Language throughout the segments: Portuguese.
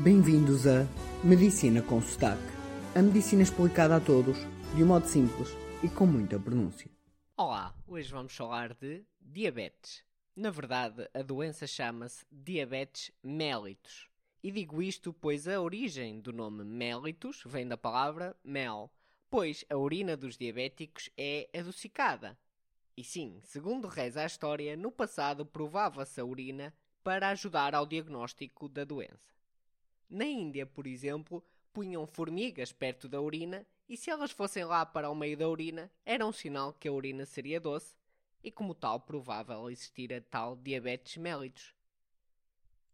Bem-vindos a Medicina com Sotaque. A medicina explicada a todos, de um modo simples e com muita pronúncia. Olá, hoje vamos falar de diabetes. Na verdade, a doença chama-se diabetes mellitus. E digo isto pois a origem do nome mellitus vem da palavra mel, pois a urina dos diabéticos é adocicada. E sim, segundo reza a história, no passado provava-se a urina para ajudar ao diagnóstico da doença. Na Índia, por exemplo, punham formigas perto da urina e se elas fossem lá para o meio da urina, era um sinal que a urina seria doce e como tal provável existir a tal diabetes mellitus.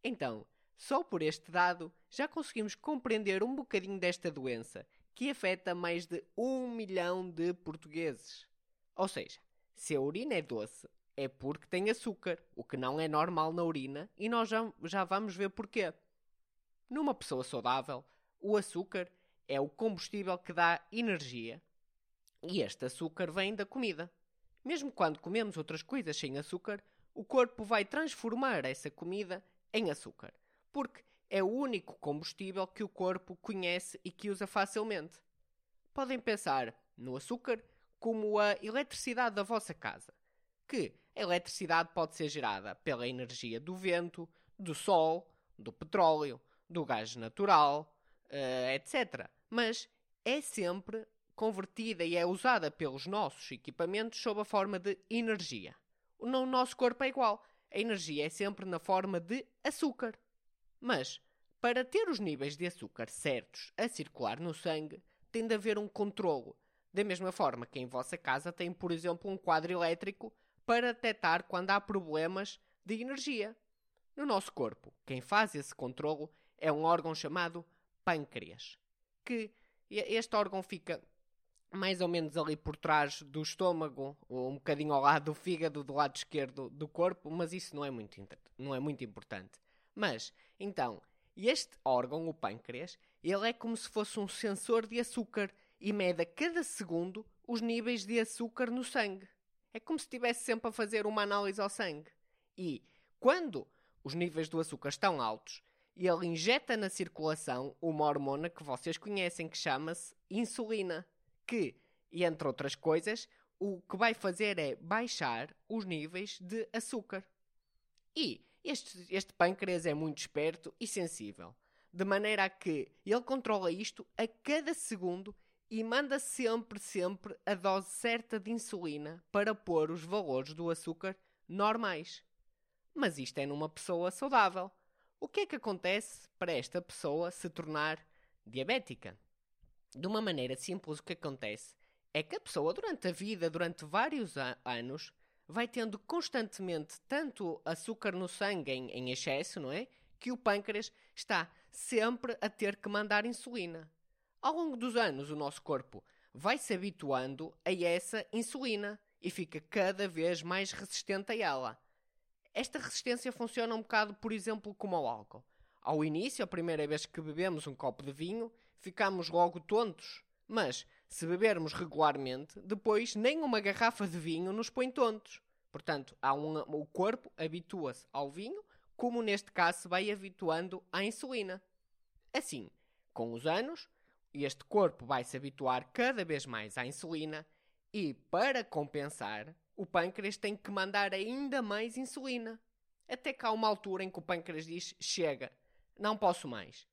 Então, só por este dado já conseguimos compreender um bocadinho desta doença que afeta mais de um milhão de portugueses. Ou seja, se a urina é doce, é porque tem açúcar, o que não é normal na urina, e nós já, já vamos ver porquê. Numa pessoa saudável, o açúcar é o combustível que dá energia. E este açúcar vem da comida. Mesmo quando comemos outras coisas sem açúcar, o corpo vai transformar essa comida em açúcar, porque é o único combustível que o corpo conhece e que usa facilmente. Podem pensar no açúcar como a eletricidade da vossa casa, que a eletricidade pode ser gerada pela energia do vento, do sol, do petróleo, do gás natural, uh, eh, etc. Mas é sempre convertida e é usada pelos nossos equipamentos sob a forma de energia. No nosso corpo é igual. A energia é sempre na forma de açúcar. Mas, para ter os níveis de açúcar certos a circular no sangue, tem de haver um controlo. Da mesma forma que em vossa casa tem, por exemplo, um quadro elétrico para detectar quando há problemas de energia. No nosso corpo, quem faz esse controlo é um órgão chamado pâncreas, que este órgão fica mais ou menos ali por trás do estômago, ou um bocadinho ao lado do fígado, do lado esquerdo do corpo, mas isso não é muito, não é muito importante. Mas, então, este órgão, o pâncreas, ele é como se fosse um sensor de açúcar e mede a cada segundo os níveis de açúcar no sangue. É como se estivesse sempre a fazer uma análise ao sangue. E, quando os níveis do açúcar estão altos, e ele injeta na circulação uma hormona que vocês conhecem que chama-se insulina, que, entre outras coisas, o que vai fazer é baixar os níveis de açúcar. E este, este pâncreas é muito esperto e sensível, de maneira a que ele controla isto a cada segundo e manda sempre, sempre a dose certa de insulina para pôr os valores do açúcar normais. Mas isto é numa pessoa saudável. O que é que acontece para esta pessoa se tornar diabética? De uma maneira simples, o que acontece é que a pessoa, durante a vida, durante vários anos, vai tendo constantemente tanto açúcar no sangue em, em excesso, não é? Que o pâncreas está sempre a ter que mandar insulina. Ao longo dos anos, o nosso corpo vai se habituando a essa insulina e fica cada vez mais resistente a ela. Esta resistência funciona um bocado, por exemplo, como ao álcool. Ao início, a primeira vez que bebemos um copo de vinho, ficamos logo tontos. Mas, se bebermos regularmente, depois nem uma garrafa de vinho nos põe tontos. Portanto, um, o corpo habitua-se ao vinho, como neste caso se vai habituando à insulina. Assim, com os anos, este corpo vai se habituar cada vez mais à insulina e, para compensar, o pâncreas tem que mandar ainda mais insulina. Até que há uma altura em que o pâncreas diz: chega, não posso mais.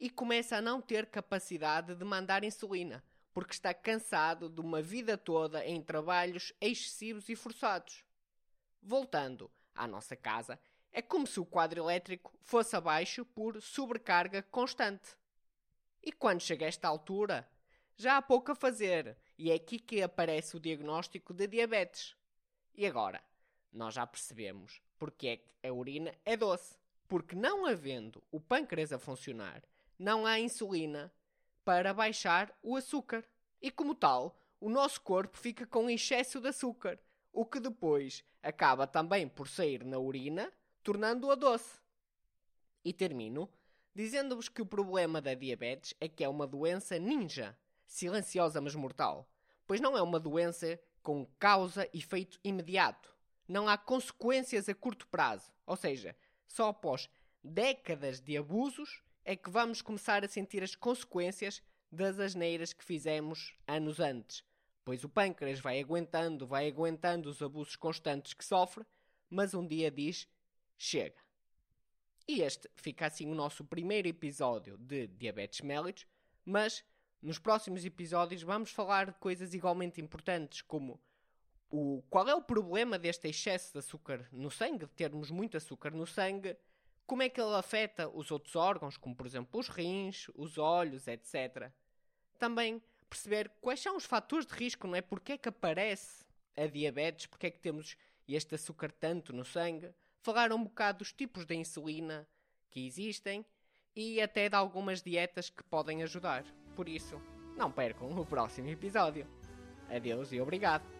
E começa a não ter capacidade de mandar insulina, porque está cansado de uma vida toda em trabalhos excessivos e forçados. Voltando à nossa casa, é como se o quadro elétrico fosse abaixo por sobrecarga constante. E quando chega a esta altura, já há pouco a fazer, e é aqui que aparece o diagnóstico de diabetes. E agora? Nós já percebemos porque é que a urina é doce. Porque não havendo o pâncreas a funcionar, não há insulina para baixar o açúcar. E como tal, o nosso corpo fica com excesso de açúcar, o que depois acaba também por sair na urina, tornando-a doce. E termino dizendo-vos que o problema da diabetes é que é uma doença ninja, silenciosa mas mortal, pois não é uma doença com causa e efeito imediato. Não há consequências a curto prazo, ou seja, só após décadas de abusos é que vamos começar a sentir as consequências das asneiras que fizemos anos antes, pois o pâncreas vai aguentando, vai aguentando os abusos constantes que sofre, mas um dia diz: chega. E este fica assim o nosso primeiro episódio de Diabetes Mellitus, mas nos próximos episódios vamos falar de coisas igualmente importantes, como o, qual é o problema deste excesso de açúcar no sangue, de termos muito açúcar no sangue, como é que ele afeta os outros órgãos, como por exemplo os rins, os olhos, etc. Também perceber quais são os fatores de risco, não é? Porque é que aparece a diabetes, porque é que temos este açúcar tanto no sangue falar um bocado dos tipos de insulina que existem e até de algumas dietas que podem ajudar. Por isso, não percam o próximo episódio. Adeus e obrigado!